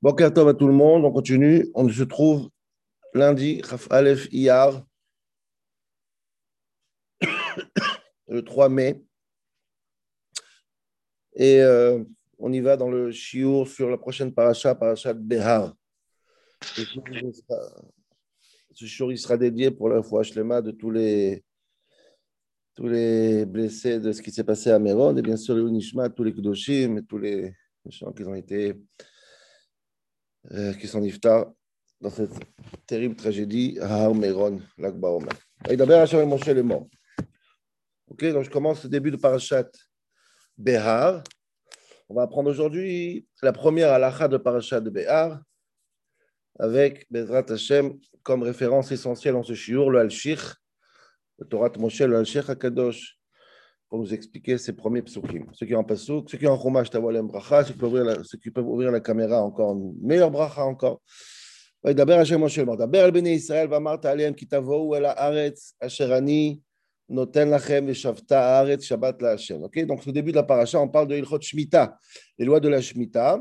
Bon à tout le monde, on continue. On se trouve lundi, Chaf Aleph Iyar, le 3 mai. Et euh, on y va dans le Shiur sur la prochaine paracha, paracha de Behar. Ce Shiur il sera dédié pour la foi Shlema de tous les, tous les blessés de ce qui s'est passé à Méron, et bien sûr le Unishma, tous les Kudoshim et tous les gens qui ont été euh, qui niftar dans cette terrible tragédie à Har Meron, Omer. Et d'abord, Hachem Moshe est mort. Ok, donc je commence le début de Parashat Behar. On va apprendre aujourd'hui la première halakha de Parashat Behar avec Bezrat Hashem comme référence essentielle en ce shiur, le Al-Shir, le Torah de Moshe, le Al-Shir HaKadosh, pour nous expliquer ces premiers psukim. Ceux qui ont un pasouk, ceux qui ont un chumash tavolem bracha, ceux qui peuvent ouvrir la, ceux qui peuvent ouvrir la caméra encore, une meilleure bracha encore. וידבר השם משה לאמור, דבר אל בני ישראל ואמרת עליהם כי תבואו אל הארץ אשר אני נותן לכם ושבתה הארץ שבת להשם. Ok, donc au début de la paracha, on parle de Ilchot Shemitah, les lois de la Shemitah.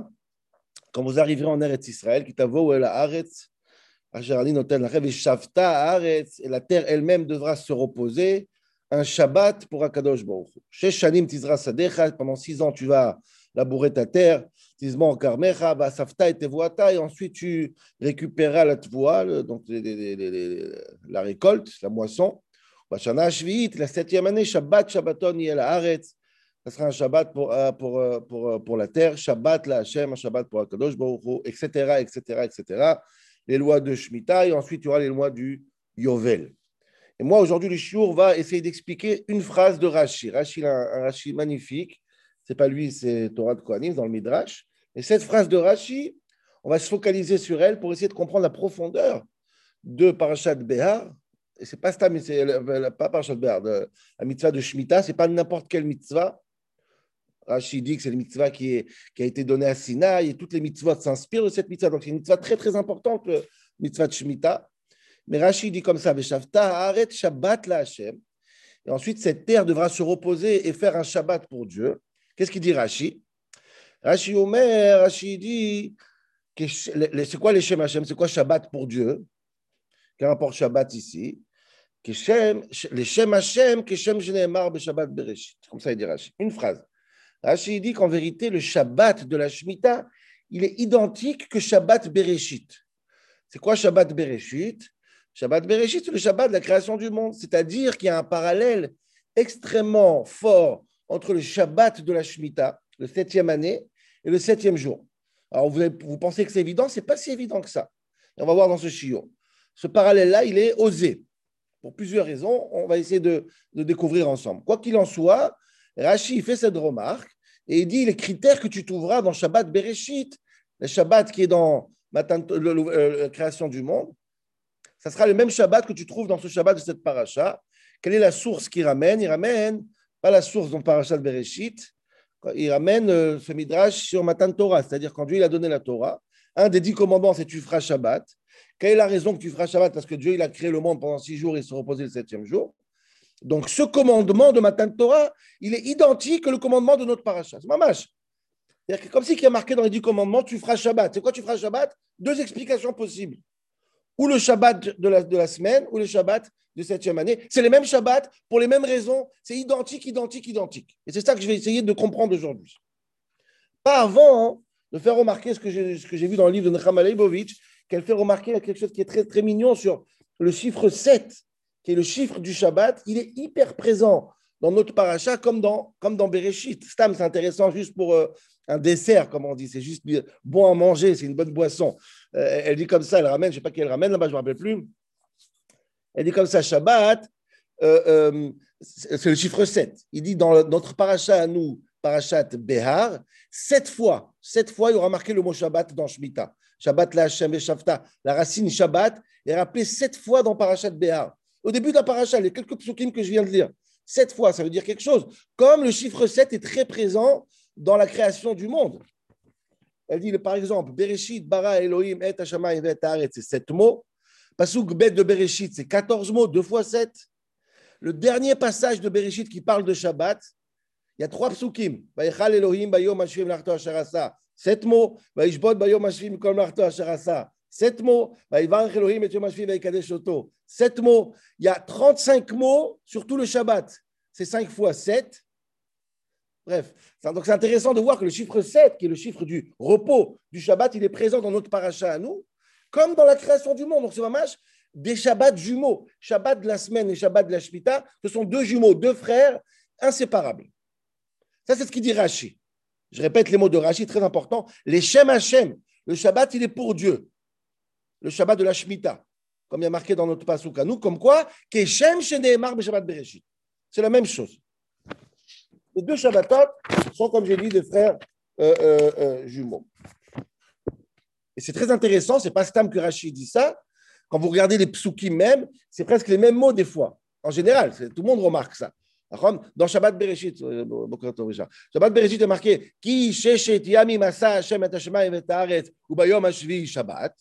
Quand vous arriverez en Eretz Israël, qui תבואו אל הארץ אשר אני נותן לכם ושבתה הארץ, et la terre elle-même devra se reposer un Shabbat pour Akadosh Baruch. Chez Shanim Tizra Sadecha, pendant six ans, tu vas labourer ta terre, Tizman Karmecha, Basafta et Tevoata, et ensuite tu récupéreras la Tvoa, donc la récolte, la moisson. Bashana la septième année, Shabbat, Shabbaton, Yel Haaretz, ça sera un Shabbat pour, pour, pour, pour la terre, Shabbat la Hashem, un Shabbat pour Akadosh Baruch, etc., etc., etc. Les lois de Shemitah, et ensuite il y aura les lois du Yovel. Et moi, aujourd'hui, le Shiour va essayer d'expliquer une phrase de Rashi. Rashi, a un, Rashi magnifique. C'est pas lui, c'est Torah de Kohanim dans le Midrash. Et cette phrase de Rashi, on va se focaliser sur elle pour essayer de comprendre la profondeur de Parashat Behar. Et c'est pas ça, mais c'est pas Parashat Behar, la mitzvah de Shemitah, c'est pas n'importe quelle mitzvah. Rashi dit que c'est une mitzvah qui a été donnée à Sinaï et toutes les mitzvahs s'inspirent de cette mitzvah. Donc c'est une mitzvah très très importante, le mitzvah de Shemitah. Mais Rashi dit comme ça, Arrête Shabbat la Hashem. Et ensuite, cette terre devra se reposer et faire un Shabbat pour Dieu. Qu'est-ce qu'il dit Rashi? Rashi Omer, Rashi dit, c'est quoi les Shem Hashem? C'est quoi Shabbat pour Dieu? Quel rapport Shabbat ici les Shem Hashem, que Shem Shneemar Shabbat Bereshit. Comme ça, il dit Rashi. Une phrase. Rashi dit qu'en vérité, le Shabbat de la Shemitah, il est identique que Shabbat Bereshit. C'est quoi Shabbat Bereshit? Shabbat Bereshit, c'est le Shabbat de la création du monde. C'est-à-dire qu'il y a un parallèle extrêmement fort entre le Shabbat de la Shemitah, le septième année, et le septième jour. Alors, vous, pensez que c'est évident? C'est pas si évident que ça. On va voir dans ce chiot. Ce parallèle-là, il est osé. Pour plusieurs raisons, on va essayer de, de découvrir ensemble. Quoi qu'il en soit, Rashi fait cette remarque et il dit les critères que tu trouveras dans Shabbat Bereshit, le Shabbat qui est dans la création du monde, ça sera le même Shabbat que tu trouves dans ce Shabbat de cette paracha. Quelle est la source qui ramène? Il ramène, pas la source dans paracha de Bereshit, il ramène euh, ce midrash sur Matan Torah, c'est-à-dire quand Dieu il a donné la Torah. Un des dix commandements, c'est tu feras Shabbat. Quelle est la raison que tu feras Shabbat? Parce que Dieu il a créé le monde pendant six jours et se reposait le septième jour. Donc ce commandement de Matan Torah, il est identique au commandement de notre paracha. C'est mamash. Que comme si il y a marqué dans les dix commandements, tu feras Shabbat. C'est quoi tu feras Shabbat Deux explications possibles ou le Shabbat de la, de la semaine, ou le Shabbat de septième année. C'est les mêmes Shabbats pour les mêmes raisons. C'est identique, identique, identique. Et c'est ça que je vais essayer de comprendre aujourd'hui. Pas avant hein, de faire remarquer ce que j'ai vu dans le livre de Nechama Leibovitch, qu'elle fait remarquer quelque chose qui est très, très mignon sur le chiffre 7, qui est le chiffre du Shabbat. Il est hyper présent dans notre paracha comme dans, comme dans Bereshit. Stam, c'est intéressant juste pour euh, un dessert, comme on dit. C'est juste bon à manger, c'est une bonne boisson. Euh, elle dit comme ça, elle ramène, je ne sais pas qui elle ramène là-bas, je ne me rappelle plus. Elle dit comme ça, Shabbat, euh, c'est le chiffre 7. Il dit dans notre paracha à nous, parachat Behar, sept fois, sept fois, il y aura marqué le mot Shabbat dans Shemitah. Shabbat la Hashem et Shavta. La racine Shabbat est rappelée sept fois dans parachat Behar. Au début de la paracha, les quelques psukim que je viens de lire, Sept fois, ça veut dire quelque chose. Comme le chiffre 7 est très présent dans la création du monde. Elle dit, par exemple, Bereshit, Bara, Elohim, Et, Hashamayim, Et, c'est sept mots. Pasuk Bet de Bereshit, c'est 14 mots, deux fois sept. Le dernier passage de Bereshit qui parle de Shabbat, il y a trois psukim. Elohim, Bayom, Hashem, Sept mots. Sept mots. Sept mots. Il y a 35 mots sur tout le Shabbat. C'est 5 fois 7. Bref, donc c'est intéressant de voir que le chiffre 7, qui est le chiffre du repos du Shabbat, il est présent dans notre paracha à nous, comme dans la création du monde. Donc c'est vraiment des Shabbats jumeaux. Shabbat de la semaine et Shabbat de la Shemitah, ce sont deux jumeaux, deux frères inséparables. Ça, c'est ce qu'il dit Rashi. Je répète les mots de Rashi, très important. Les Shem Hashem, le Shabbat, il est pour Dieu. Le Shabbat de la Shemitah, comme il y a marqué dans notre Pasuk à nous, comme quoi, Keshem Shabbat Bereshit. C'est la même chose. Les deux Shabbatot sont, comme j'ai dit, des frères euh, euh, euh, jumeaux. Et c'est très intéressant, c'est pas Stam que Rashi dit ça. Quand vous regardez les psukim même, c'est presque les mêmes mots des fois. En général, tout le monde remarque ça. Dans Shabbat Bereshit, Shabbat Bereshit est marqué Ki sheshet yami masa Hashem et Hashemayim et Haaretz ubayom hashvi Shabbat.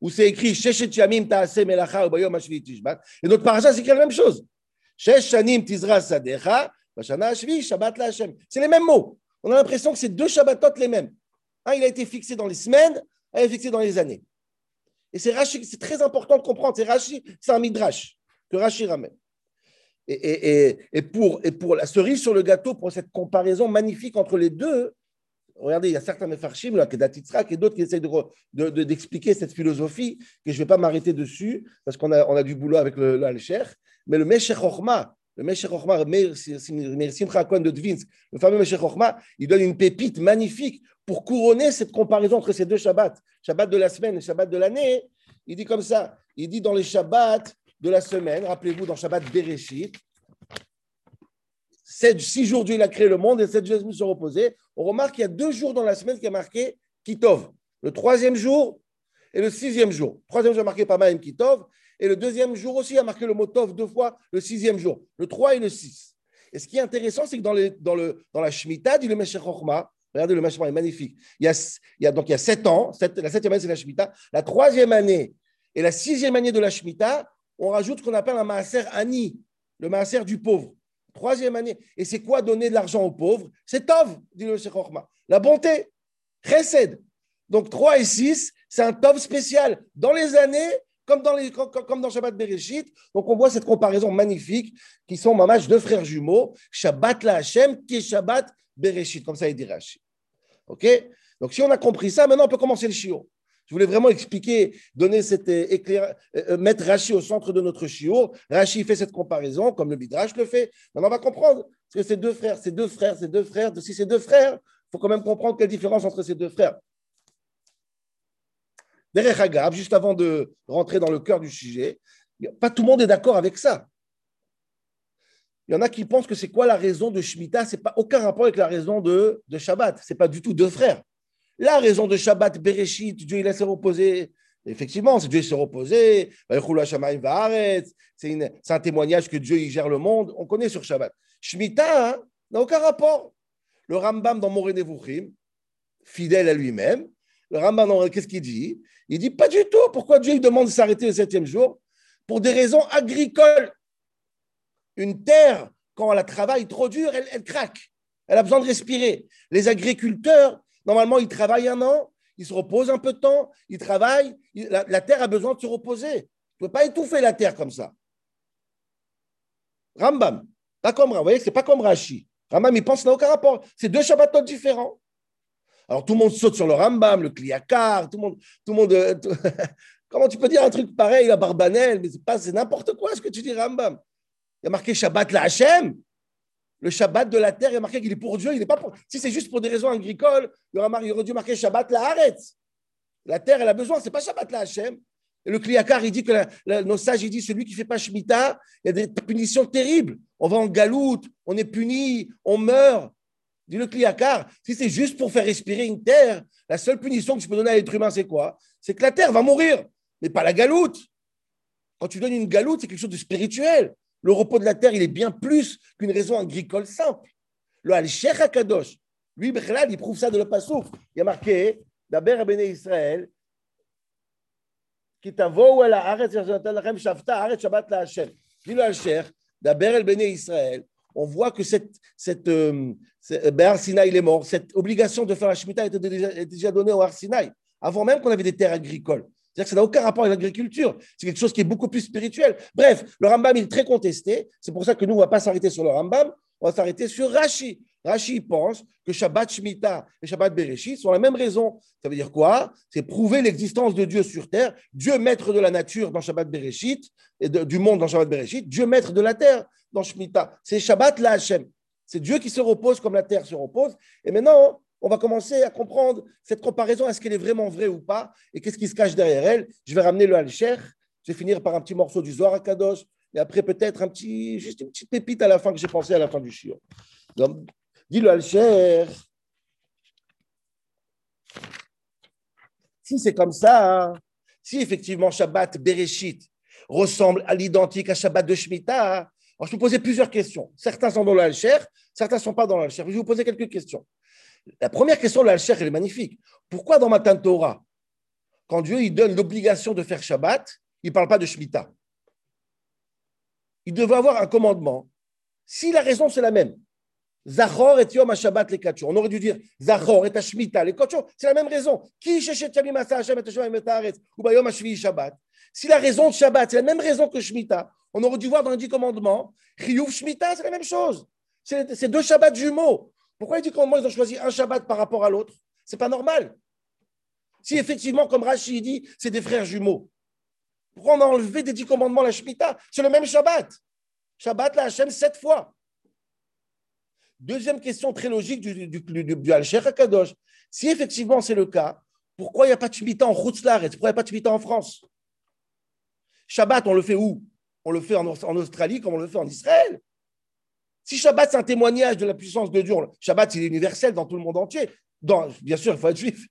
Où c'est écrit Sheshet yamim ta'aseh melacha ubayom hashvi Tishbat. Et notre paracha, c'est écrit la même chose. C'est les mêmes mots. On a l'impression que c'est deux Shabbatot les mêmes. Un, il a été fixé dans les semaines, un, il est fixé dans les années. Et c'est c'est très important de comprendre. C'est Rashi, c'est un midrash que Rashi ramène. Et, pour, et pour la cerise sur le gâteau, pour cette comparaison magnifique entre les deux, regardez, il y a certains Mefarshim, là, et d'autres qui essayent d'expliquer de, cette philosophie, que je ne vais pas m'arrêter dessus, parce qu'on a, on a du boulot avec le, le Mais le Meshech Chochma, le Meshech Chochma, Simcha de Dvinsk, le fameux Meshech Chochma, il donne une pépite magnifique pour couronner cette comparaison entre ces deux Shabbats, Shabbat de la semaine et Shabbat de l'année. Il dit comme ça, il dit dans les Shabbats, de la semaine, rappelez-vous, dans Shabbat Bereshit, six jours Dieu a créé le monde et sept jours se reposés. On remarque qu'il y a deux jours dans la semaine qui a marqué Kitov. Le troisième jour et le sixième jour. Troisième jour marqué Pamaim Kitov. Et le deuxième jour aussi a marqué le mot Tov deux fois, le sixième jour. Le 3 et le 6. Et ce qui est intéressant, c'est que dans, les, dans, le, dans la Shemitah du Meshech regardez le Meshech est magnifique. Il y, a, donc il y a sept ans, la septième année c'est la Shemitah. La troisième année et la sixième année de la Shemitah, on rajoute ce qu'on appelle un maaser ani, le maaser du pauvre. Troisième année. Et c'est quoi donner de l'argent aux pauvres? C'est Tov, dit le Cheikh La bonté, Chesed. Donc 3 et 6, c'est un Tov spécial. Dans les années, comme dans, comme dans Shabbat Bereshit, donc on voit cette comparaison magnifique qui sont deux frères jumeaux, Shabbat la Hashem, qui est Shabbat Bereshit, comme ça il dit Rashi. Ok? Donc si on a compris ça, maintenant on peut commencer le chiot. Je voulais vraiment expliquer, donner cette euh, éclair, euh, euh, mettre Rashi au centre de notre chiot. Rashi fait cette comparaison, comme le Midrash le fait. Maintenant, on va comprendre que ces deux frères, ces deux frères, ces deux frères, si ces deux frères, il faut quand même comprendre quelle différence entre ces deux frères. Derech Agab, juste avant de rentrer dans le cœur du sujet, pas tout le monde est d'accord avec ça. Il y en a qui pensent que c'est quoi la raison de Shemitah? C'est pas aucun rapport avec la raison de, de Shabbat. C'est pas du tout deux frères. La raison de Shabbat Bereshit, Dieu il laisse se reposer. Effectivement, c'est Dieu s'est reposé. C'est un témoignage que Dieu il gère le monde. On connaît sur Shabbat. Shemitah hein, n'a aucun rapport. Le Rambam dans Moré Nevuchim, fidèle à lui-même, le Rambam, qu'est-ce qu'il dit? Il dit pas du tout. Pourquoi Dieu il demande de s'arrêter le septième jour Pour des raisons agricoles. Une terre, quand elle travaille trop dur, elle, craque. Elle a besoin de respirer. Les agriculteurs, Normalement, il travaille un an, il se repose un peu de temps, il travaille, la, terre a besoin de se reposer. Tu ne peux pas étouffer la terre comme ça. Rambam, pas comme Vous voyez, ce n'est pas comme Rashi. Rambam, il pense qu'il n'a aucun rapport. C'est deux Shabbatot différents. Alors tout le monde saute sur le Rambam, le Kliakar, tout le monde. Tout le monde euh, Comment tu peux dire un truc pareil à Barbanel? Mais c'est, n'importe quoi ce que tu dis, Rambam. Il y a marqué Shabbat la Hachem le Shabbat de la terre, il est marqué qu'il est pour Dieu, il n'est pas pour... Si c'est juste pour des raisons agricoles, il aurait dû marquer Shabbat la Haret. La terre, elle a besoin, c'est pas Shabbat la Hachem. Et le Kliakar, il dit que nos sages, il dit celui qui fait pas Shemitah, il y a des punitions terribles. On va en galoute, on est puni, on meurt. Dit le Kliakar, si c'est juste pour faire respirer une terre, la seule punition que tu peux donner à l'être humain, c'est quoi? C'est que la terre va mourir, mais pas la galoute. Quand tu donnes une galoute, c'est quelque chose de spirituel. Le repos de la terre, il est bien plus qu'une raison agricole simple. Le Al-Sheikh HaKadosh, lui, il prouve ça de le Passouf. Il y a marqué, d'Aber Béné Israël, qui t'avo la Aretz Shabbat la Hashem. Dit le Al-Sheikh, d'Aber Béné Israël, on voit que cette, cette, euh, ben, il est mort. Cette obligation de faire la Shemitah était déjà, donnée au Arsinaï, avant même qu'on avait des terres agricoles. C'est-à-dire que ça n'a aucun rapport avec l'agriculture. C'est quelque chose qui est beaucoup plus spirituel. Bref, le Rambam est très contesté. C'est pour ça que nous, on ne va pas s'arrêter sur le Rambam, on va s'arrêter sur Rashi. Rashi pense que Shabbat Shemitah et Shabbat Bereshit sont la même raison. Ça veut dire quoi? C'est prouver l'existence de Dieu sur terre, Dieu maître de la nature dans Shabbat Bereshit, et du monde dans Shabbat Bereshit, Dieu maître de la terre dans Shemitah. C'est Shabbat la Hashem. C'est Dieu qui se repose comme la terre se repose. Et maintenant, on va commencer à comprendre cette comparaison, est-ce qu'elle est vraiment vraie ou pas, et qu'est-ce qui se cache derrière elle. Je vais ramener le Al-Sher, je vais finir par un petit morceau du Zohar à Kadosh, et après peut-être un petit, juste une petite pépite à la fin que j'ai pensé à la fin du shiur. Dis le Al-Sher. Si c'est comme ça, si effectivement Shabbat Bereshit ressemble à l'identique à Shabbat de Shemitah, alors je peux poser plusieurs questions. Certains sont dans le Al-Sher, certains ne sont pas dans le Al-Sher. Je vais vous poser quelques questions. La première question de l'Al-Sher, elle est magnifique. Pourquoi dans Matan Torah, quand Dieu il donne l'obligation de faire Shabbat, il ne parle pas de Shemitah? Il devait avoir un commandement. Si la raison c'est la même, Zachor et Yom Shabbat les quatre On aurait dû dire Zachor et Shemitah les quatre C'est la même raison. Qui ou Shabbat. Si la raison de Shabbat, c'est la même raison que Shemitah, on aurait dû voir dans les dix commandements, Chiyuv Shemitah, c'est la même chose. C'est deux Shabbats jumeaux. Pourquoi il dit comment ils ont choisi un Shabbat par rapport à l'autre? C'est pas normal. Si effectivement, comme Rachid dit, c'est des frères jumeaux, pourquoi on a enlevé des dix commandements la Shemitah? C'est le même Shabbat. Shabbat, la Hachem, sept fois. Deuxième question très logique du, du, du, du Al-Sheikh Si effectivement c'est le cas, pourquoi il n'y a pas de Shemitah en Chutzlaret Pourquoi il n'y a pas de Shemitah en France? Shabbat, on le fait où? On le fait en, Australie comme on le fait en Israël. Si Shabbat, c'est un témoignage de la puissance de Dieu, Shabbat, il est universel dans tout le monde entier. bien sûr, il faut être juif.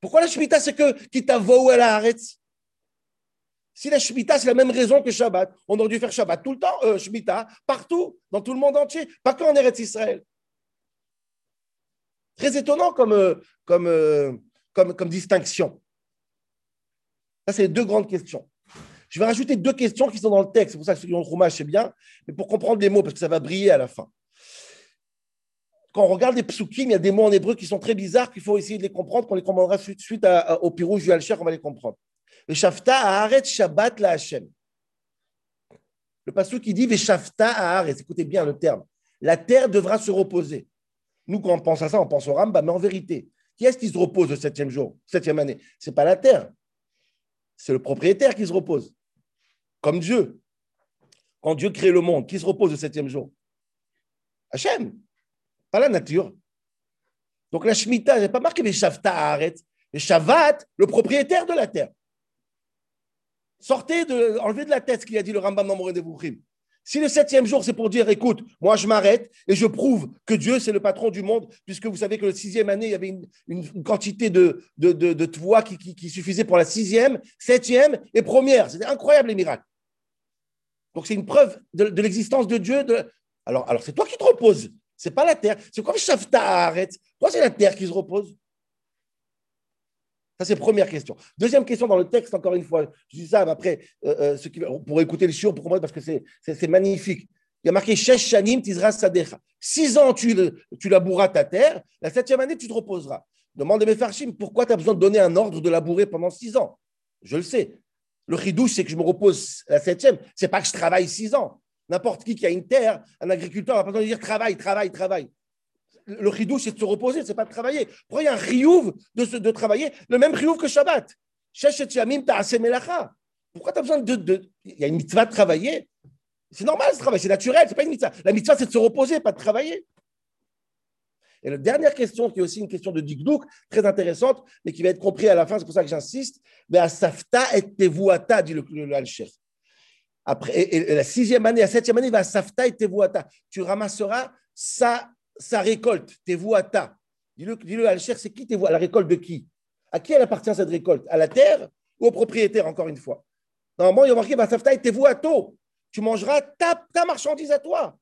Pourquoi la Shemitah, c'est que qui t'a ou elle arrête Si la Shemitah, c'est la même raison que Shabbat, on aurait dû faire Shabbat tout le temps, euh, Shemitah, partout, dans tout le monde entier, pas qu'en Eretz Israël. Très étonnant comme, euh, euh, comme distinction. Ça, c'est les deux grandes questions. Je vais rajouter deux questions qui sont dans le texte. C'est pour ça que ceux qui ont le c'est bien. Mais pour comprendre les mots, parce que ça va briller à la fin. Quand on regarde les psukim, il y a des mots en hébreu qui sont très bizarres qu'il faut essayer de les comprendre, qu'on les comprendra suite, au pirouge du on va les comprendre. Le Shafta Shabbat la Hashem. Le passage qui dit Shafta Haaret, écoutez bien le terme. La terre devra se reposer. Nous, quand on pense à ça, on pense au Ramba, mais en vérité, qui est-ce qui se repose le septième jour, septième année? Ce n'est pas la terre, c'est le propriétaire qui se repose comme Dieu. Quand Dieu crée le monde, qui se repose le septième jour? Hachem, pas la nature. Donc la Shemitah, n'est pas marqué les Shavta Haaret, les Shavat, le propriétaire de la terre. Sortez de, enlevez de la tête ce qu'il a dit le Rambam dans Mouré Si le septième jour, c'est pour dire, écoute, moi je m'arrête et je prouve que Dieu, c'est le patron du monde, puisque vous savez que le sixième année, il y avait une, quantité de, de, qui, suffisait pour la sixième, septième et première. C'était incroyable les miracles. Donc c'est une preuve de, l'existence de Dieu. Alors, c'est toi qui te reposes. C'est pas la terre. C'est comme Shafta arrête. Toi, c'est la terre qui se repose? Ça, c'est première question. Deuxième question dans le texte, encore une fois. Je dis ça, mais après, euh, euh, qui, pour écouter le chiot, pour comprendre, parce que c'est magnifique. Il y a marqué Shesh Shanim Tizra Sadecha. Six ans, tu, tu labouras ta terre. La septième année, tu te reposeras. Demande à Mefarshim, pourquoi tu as besoin de donner un ordre de labourer pendant six ans? Je le sais. Le chidouche, c'est que je me repose la septième. C'est pas que je travaille six ans. N'importe qui qui a une terre, un agriculteur n'a pas besoin de dire travail, travail, travail. Le chidouche, c'est de se reposer, c'est pas de travailler. Pourquoi il y a un chiyuv de, de travailler? Le même chiyuv que Shabbat. Pourquoi tu as besoin de, Il y a une mitzvah de travailler? C'est normal ce travail, c'est naturel, c'est pas une mitzvah. La mitzvah, c'est de se reposer, pas de travailler. Et la dernière question, qui est aussi une question de Dikdouk, très intéressante, mais qui va être comprise à la fin, c'est pour ça que j'insiste, mais à Safta et Tevuata, dit le, le, Après, et, la sixième année, la septième année, va Safta et Tevuata. Tu ramasseras sa, sa récolte, Tevuata. Dis-le, dis-le al c'est qui La récolte de qui? À qui elle appartient cette récolte? À la terre ou au propriétaire, encore une fois? Normalement, il y a marqué Safta et Tevuato. Tu mangeras ta marchandise à toi.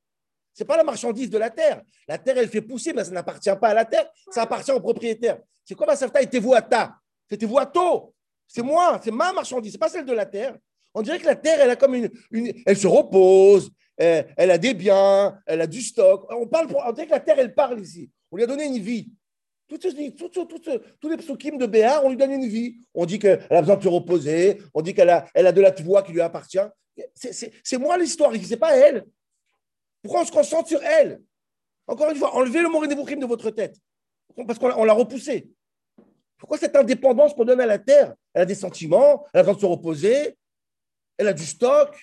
Ce n'est pas la marchandise de la terre. La terre, elle fait pousser, mais ça n'appartient pas à la terre, ça appartient au propriétaire. C'est quoi ma savta et vous à ta C'était vous à to. C'est moi, c'est ma marchandise, ce n'est pas celle de la terre. On dirait que la terre, elle a comme une, elle se repose, elle, a des biens, elle a du stock. On parle pour, on dirait que la terre, elle parle ici. On lui a donné une vie. Tous les psukim de Béar, on lui donne une vie. On dit qu'elle a besoin de se reposer, on dit qu'elle a, elle a de la voix qui lui appartient. C'est moi l'histoire, c'est pas elle. Pourquoi on se concentre sur elle Encore une fois, enlevez le mot de votre tête. Parce qu'on l'a repoussé. Pourquoi cette indépendance qu'on donne à la terre? Elle a des sentiments, elle a besoin de se reposer, elle a du stock.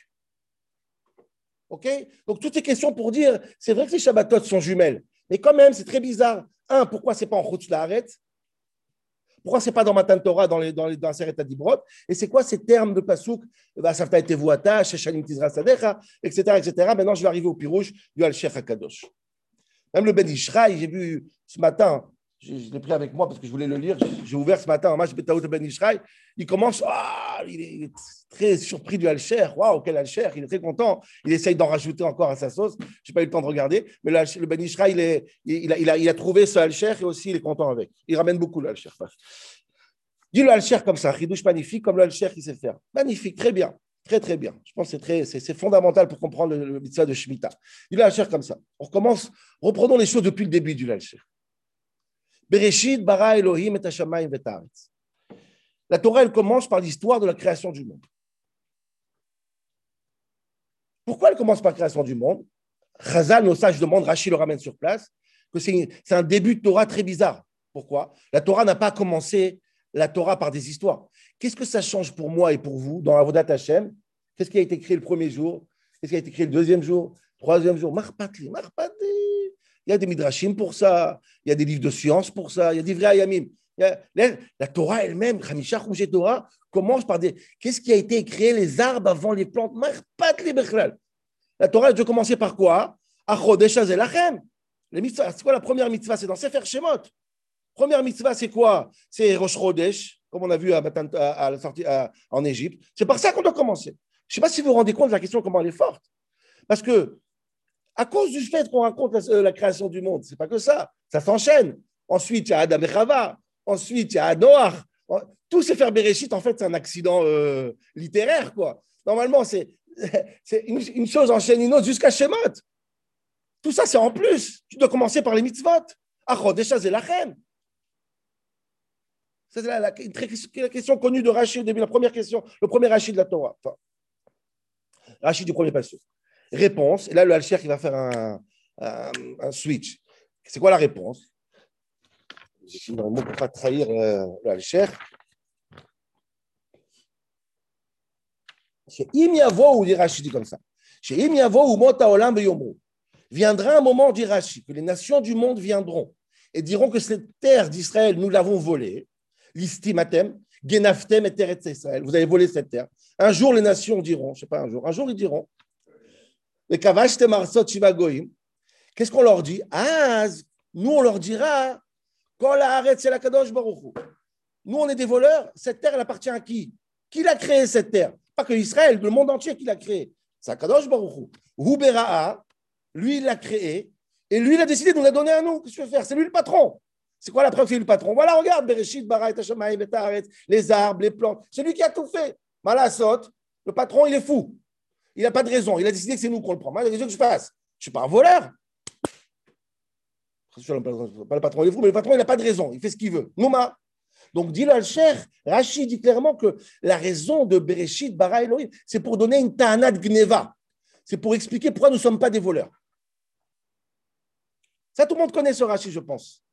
OK? Donc, toutes ces questions pour dire, c'est vrai que les Shabbatot sont jumelles, mais quand même, c'est très bizarre. Un, pourquoi c'est pas en Chutz arrête Pourquoi c'est pas dans Matan Torah, dans, les, dans, les, dans Et c'est quoi ces termes de bah, Safta et Vuata, Sheshalim Tizra etc., etc. Maintenant, je vais arriver au Pirouche du Al-Sheikh HaKadosh. Même le Ben Ishraï, j'ai vu ce matin, je, l'ai pris avec moi parce que je voulais le lire. J'ai ouvert ce matin un match Betaout Ben Ishraï. Il commence, ah, il est très surpris du Alcher. Waouh, quel Alcher Il est très content. Il essaye d'en rajouter encore à sa sauce. Je n'ai pas eu le temps de regarder. Mais le, Ben Ishraï, il, il, a, il, trouvé ce Alcher et aussi il est content avec. Il ramène beaucoup le Alcher. Dis le Alcher comme ça, Ridouche magnifique, comme le Alcher qu'il sait faire. Magnifique, très bien. Très, très bien. Je pense que c'est fondamental pour comprendre le, le mitzvah de Shemitah. Il a Alcher comme ça. On recommence, reprenons les choses depuis le début du Alcher. Bereshit bara Elohim et Hashamayim vetaretz. La Torah, elle commence par l'histoire de la création du monde. Pourquoi elle commence par la création du monde? Chazal, nos sages demandent, Rachid le ramène sur place, que c'est un début de Torah très bizarre. Pourquoi? La Torah n'a pas commencé la Torah par des histoires. Qu'est-ce que ça change pour moi et pour vous dans Avodat Hashem? Qu'est-ce qui a été créé le premier jour? Qu'est-ce qui a été créé le deuxième jour? Troisième jour? Marpatli, Marpatli. Il y a des midrashim pour ça, il y a des livres de sciences pour ça, il y a des vrais ayamim. La, Torah elle-même, Hamisha Torah, commence par des. Qu'est-ce qui a été créé les arbres avant les plantes La Torah, elle doit commencer par quoi? C'est quoi la première mitzvah? C'est dans Sefer Shemot. Première mitzvah, c'est quoi? C'est Rosh Chodesh, comme on a vu à, à, la sortie en Égypte. C'est par ça qu'on doit commencer. Je ne sais pas si vous vous rendez compte de la question, comment elle est forte. Parce que, à cause du fait qu'on raconte la, la, création du monde, c'est pas que ça. Ça s'enchaîne. Ensuite, il y a Adam et Chava. Ensuite, il y a Noah. Tout ces faire Bereshit, en fait, c'est un accident euh, littéraire, quoi. Normalement, c'est une, chose enchaîne une autre jusqu'à Shemot. Tout ça, c'est en plus. Tu dois commencer par les mitzvot. Zelachem. C'est la, la, la, question connue de Rachid au début, la première question, le premier Rachid de la Torah. Rachid du premier passage. Réponse, et là, le Alcher qui va faire un, switch. C'est quoi la réponse? J'ai un mot pour ne pas trahir euh, l'Alcher. Chez Imiavo, ou dit Rachid comme ça. Chez Imiavo, ou Mota Olam Viendra un moment, dit Rachid, que les nations du monde viendront et diront que cette terre d'Israël, nous l'avons volée. L'istimatem, Genaftem et Israël. Vous avez volé cette terre. Un jour, les nations diront, je ne sais pas un jour, un jour, ils diront, Qu'est-ce qu'on leur dit? Ah, nous, on leur dira quand la c'est la Kadosh Baruch Nous, on est des voleurs. Cette terre, elle appartient à qui? Qui l'a créée, cette terre? Pas que Israël, le monde entier qui l'a créée. C'est la Kadosh Baruch Hubera'a, lui, il l'a créée. Et lui, il a décidé de nous la donner à nous. Qu'est-ce que tu veux faire? C'est lui le patron. C'est quoi la preuve c'est lui le patron? Voilà, regarde, Bereshit, Bara, les arbres, les plantes. C'est lui qui a tout fait. Malasot, le patron, il est fou. Il n'a pas de raison. Il a décidé que c'est nous qu'on le prend. Moi, a que je fasse. Je ne suis pas un voleur. Pas le patron, il est fou, mais le patron, il n'a pas de raison. Il fait ce qu'il veut. Nouma. Donc, dit al-Cher, Rachid dit clairement que la raison de Bereshit, Bara Elohim, c'est pour donner une ta'ana de Gneva. C'est pour expliquer pourquoi nous ne sommes pas des voleurs. Ça, tout le monde connaît ce Rachid, je pense.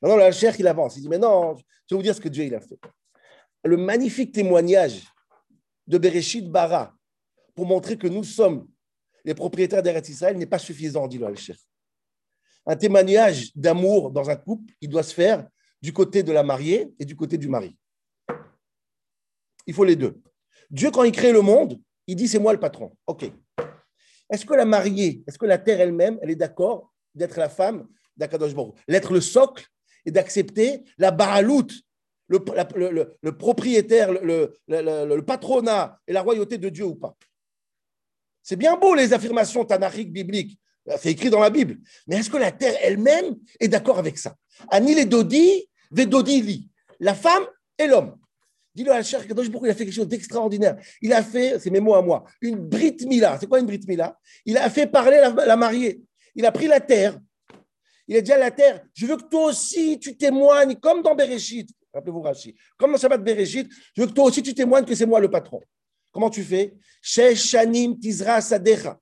Maintenant, l'Al-Cher, il avance. Il dit, mais non, je vais vous dire ce que Dieu il a fait. Le magnifique témoignage de Bereshit Bara pour montrer que nous sommes les propriétaires d'Eretz Israël n'est pas suffisant, dit al-Cher un témoignage d'amour dans un couple, il doit se faire du côté de la mariée et du côté du mari. Il faut les deux. Dieu, quand il crée le monde, il dit c'est moi le patron. OK. Est-ce que la mariée, est-ce que la terre elle-même, elle est d'accord d'être la femme d'Akadosh Baruch L'être le socle et d'accepter la baraloute, le, le, propriétaire, le, patronat et la royauté de Dieu ou pas? C'est bien beau les affirmations tanariques bibliques, c'est écrit dans la Bible. Mais est-ce que la terre elle-même est d'accord avec ça? Anil et Dodi, Vedodi li. La femme et l'homme. Dis-le à Kadosh Baruch il a fait quelque chose d'extraordinaire. Il a fait, c'est mes mots à moi, une Brit Mila. C'est quoi une Brit Mila Il a fait parler la, mariée. Il a pris la terre. Il a dit à la terre, je veux que toi aussi tu témoignes, comme dans Bereshit. Rappelez-vous Rashi. Comme dans Shabbat Bereshit, je veux que toi aussi tu témoignes que c'est moi le patron. Comment tu fais? Shanim Tizra Sadecha.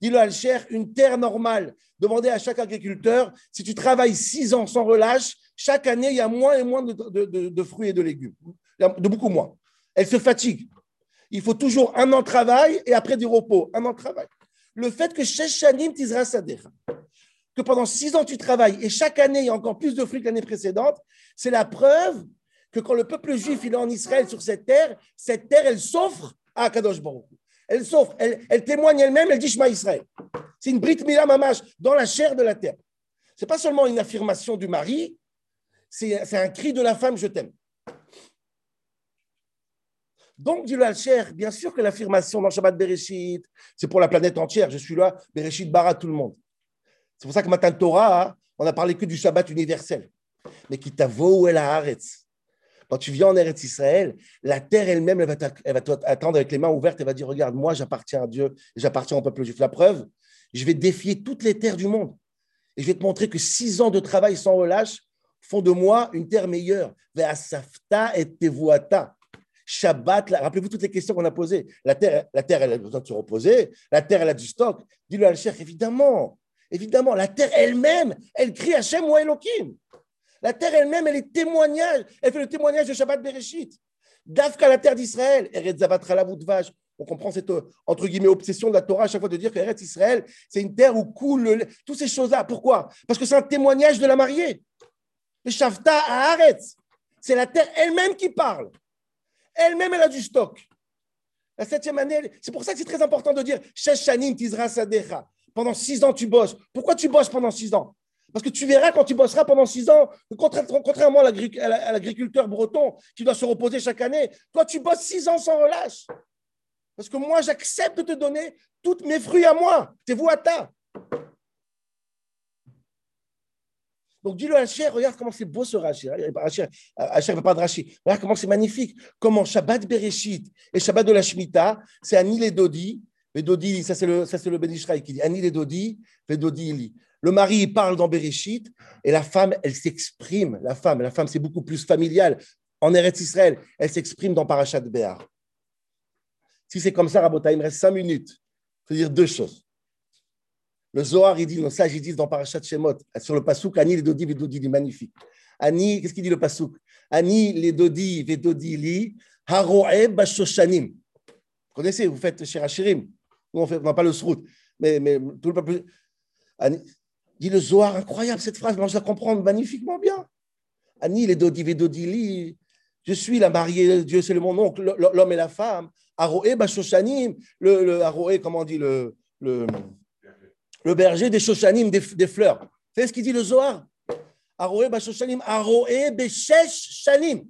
Dis-le à Cher, une terre normale. Demandez à chaque agriculteur, si tu travailles six ans sans relâche, chaque année, il y a moins et moins de fruits et de légumes de beaucoup moins. Elle se fatigue. Il faut toujours un an de travail et après du repos, un an de travail. Le fait que Sheshanim Tizra Sadecha, que pendant six ans tu travailles et chaque année il y a encore plus de fruits que l'année précédente, c'est la preuve que quand le peuple juif il est en Israël sur cette terre, cette terre elle s'offre à Kadosh Baruch. Elle s'offre, elle, témoigne elle-même, elle dit Shema Israël. C'est une Brit Mila Mamash dans la chair de la terre. C'est pas seulement une affirmation du mari, c'est un cri de la femme je t'aime. Donc, dit le bien sûr que l'affirmation dans Shabbat Bereshit, c'est pour la planète entière. Je suis là, Bereshit bara tout le monde. C'est pour ça que matin Torah, on a parlé que du Shabbat universel. Mais qui ou la Haaretz. Quand tu viens en Eretz Israël, la terre elle-même, elle va t'attendre avec les mains ouvertes. Elle va dire Regarde, moi, j'appartiens à Dieu, j'appartiens au peuple juif. La preuve, je vais défier toutes les terres du monde. Et je vais te montrer que six ans de travail sans relâche font de moi une terre meilleure. Ve'asafta et tevuata. Shabbat, rappelez-vous toutes les questions qu'on a posées. La terre, la terre, elle a besoin de se reposer. La terre, elle a du stock. Dis-le à Cheikh, évidemment. Évidemment, la terre elle-même, elle crie Hachem ou Elohim. La terre elle-même, elle est témoignage. Elle fait le témoignage de Shabbat Bereshit. Dafka, la terre d'Israël. On comprend cette, entre guillemets, obsession de la Torah à chaque fois de dire que Eretz Israël, c'est une terre où coule toutes ces choses-là. Pourquoi? Parce que c'est un témoignage de la mariée. Le Shavta à Aretz. C'est la terre elle-même qui parle. Elle-même, elle a du stock. La septième année, c'est pour ça que c'est très important de dire. Pendant six ans, tu bosses. Pourquoi tu bosses pendant six ans? Parce que tu verras quand tu bosseras pendant six ans, contrairement à l'agriculteur breton qui doit se reposer chaque année, toi, tu bosses six ans sans relâche. Parce que moi, j'accepte de te donner tous mes fruits à moi. T'es vous à ta? Donc dis-le à Hacher, regarde comment c'est beau ce Hacher. Hacher ne pas de Rashi. Regarde comment c'est magnifique. Comment Shabbat Bereshit et Shabbat de la Shemitah, c'est Anil et Dodi. Dodi, ça c'est le, Ben qui dit Anil et Dodi, Dodi Le mari parle dans Bereshit et la femme, elle s'exprime. La femme, la femme c'est beaucoup plus familial. En Eretz Israël, elle s'exprime dans Parashat Béar. Si c'est comme ça, Rabota, il me reste cinq minutes. Je veux dire deux choses. Le Zohar, il dit, nos sages, ils disent dans Parashat Shemot, sur le Pasuk, Ani les dodi vedodi, il est magnifique. Ani, qu'est-ce qu'il dit le Pasuk? Ani les dodi vedodi li, haroe bashoshanim. Vous connaissez, vous faites Shirachirim. Nous, on n'a pas le srout. Mais, mais tout le peuple. Dit le Zohar, incroyable cette phrase, mais je la comprends magnifiquement bien. Ani les dodi vedodi li, je suis la mariée, Dieu c'est mon oncle, l'homme et la femme. Haroe bashoshanim, le, haroe, comment dit, le, le berger des Shoshanim, des, fleurs. Vous savez ce qu'il dit le Zohar Aroé Bashoshanim, Aroé Beshesh Shanim.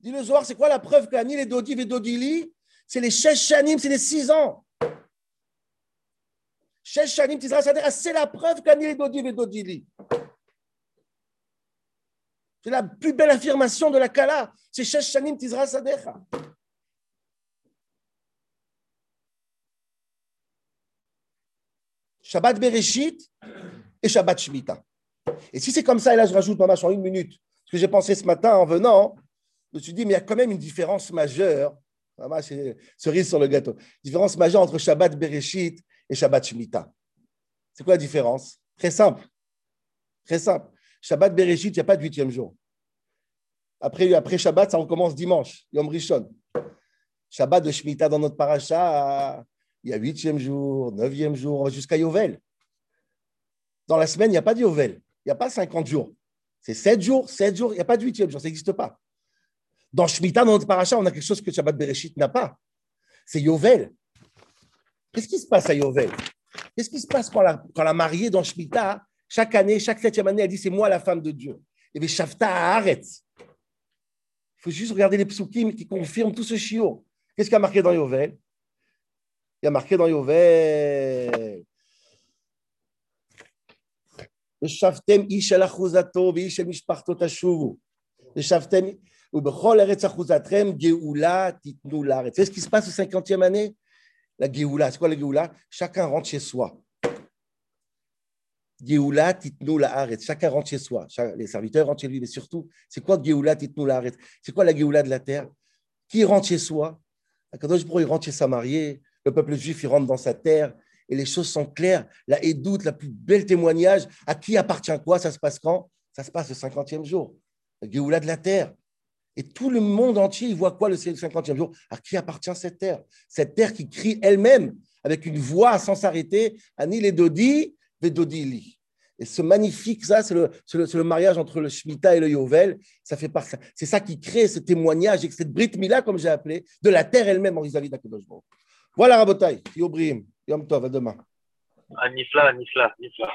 Dit le Zohar, c'est quoi la preuve qu'Anil et Dodi et Dodili, c'est les Shesh Shanim, c'est les six ans. Shanim, c'est la preuve. C'est la plus belle affirmation de la Kala. C'est Shesh Shanim Tizra Sadecha. Shabbat Bereshit et Shabbat Shemitah. Et si c'est comme ça, et là je rajoute ma en une minute, ce que j'ai pensé ce matin en venant, je me suis dit, mais il y a quand même une différence majeure, c'est cerise sur le gâteau, différence majeure entre Shabbat Bereshit et Shabbat Shemitah. C'est quoi la différence? Très simple. Très simple. Shabbat Bereshit, il n'y a pas de huitième jour. Après, après Shabbat, ça recommence dimanche, Yom Rishon. Shabbat de Shemitah dans notre paracha, il y a huitième jour, neuvième jour, jusqu'à Yovel. Dans la semaine, il n'y a pas de Yovel. Il n'y a pas 50 jours. C'est 7 jours, 7 jours, il n'y a pas de huitième jour, ça n'existe pas. Dans Shemitah, dans notre paracha, on a quelque chose que Shabbat Bereshit n'a pas. C'est Yovel. Qu'est-ce qui se passe à Yovel Qu'est-ce qui se passe quand la, quand la mariée dans Shemitah, chaque année, chaque septième année, elle dit c'est moi la femme de Dieu. Et bien, Shavta arrête. Il faut juste regarder les psukim qui confirment tout ce chiot. Qu'est-ce qu'il y a marqué dans Yovel il y a marqué dans Yovel. Eshaftem ubechol eretz achuzatrem geoula titnu laaretz. C'est ce qui se passe au 50e année? La geoula, c'est quoi la geoula Chacun rentre chez soi. Geoula titnu laaretz. Chacun rentre chez soi. Les serviteurs rentrent chez lui, mais surtout, c'est quoi geoula titnu laaretz C'est quoi la geoula de la terre? Qui rentre chez soi? Akadosh Hu, il rentre chez sa mariée. Le peuple juif, il rentre dans sa terre. Et les choses sont claires. La édoute, la plus belle témoignage. À qui appartient quoi? Ça se passe quand? Ça se passe le 50e jour. La Géoula de la terre. Et tout le monde entier, il voit quoi le 50e jour? À qui appartient cette terre? Cette terre qui crie elle-même avec une voix sans s'arrêter, Anil et Dodi, Vedodili. Et ce magnifique, ça, c'est le, mariage entre le Shemitah et le Yovel. C'est ça qui crée ce témoignage et cette Brit Mila, comme j'ai appelé, de la terre elle-même en vis-à-vis d'Akadosh Voilà, Rabotai. Yobrim. Yom Tov. À demain. Anifla, Anifla, Anifla.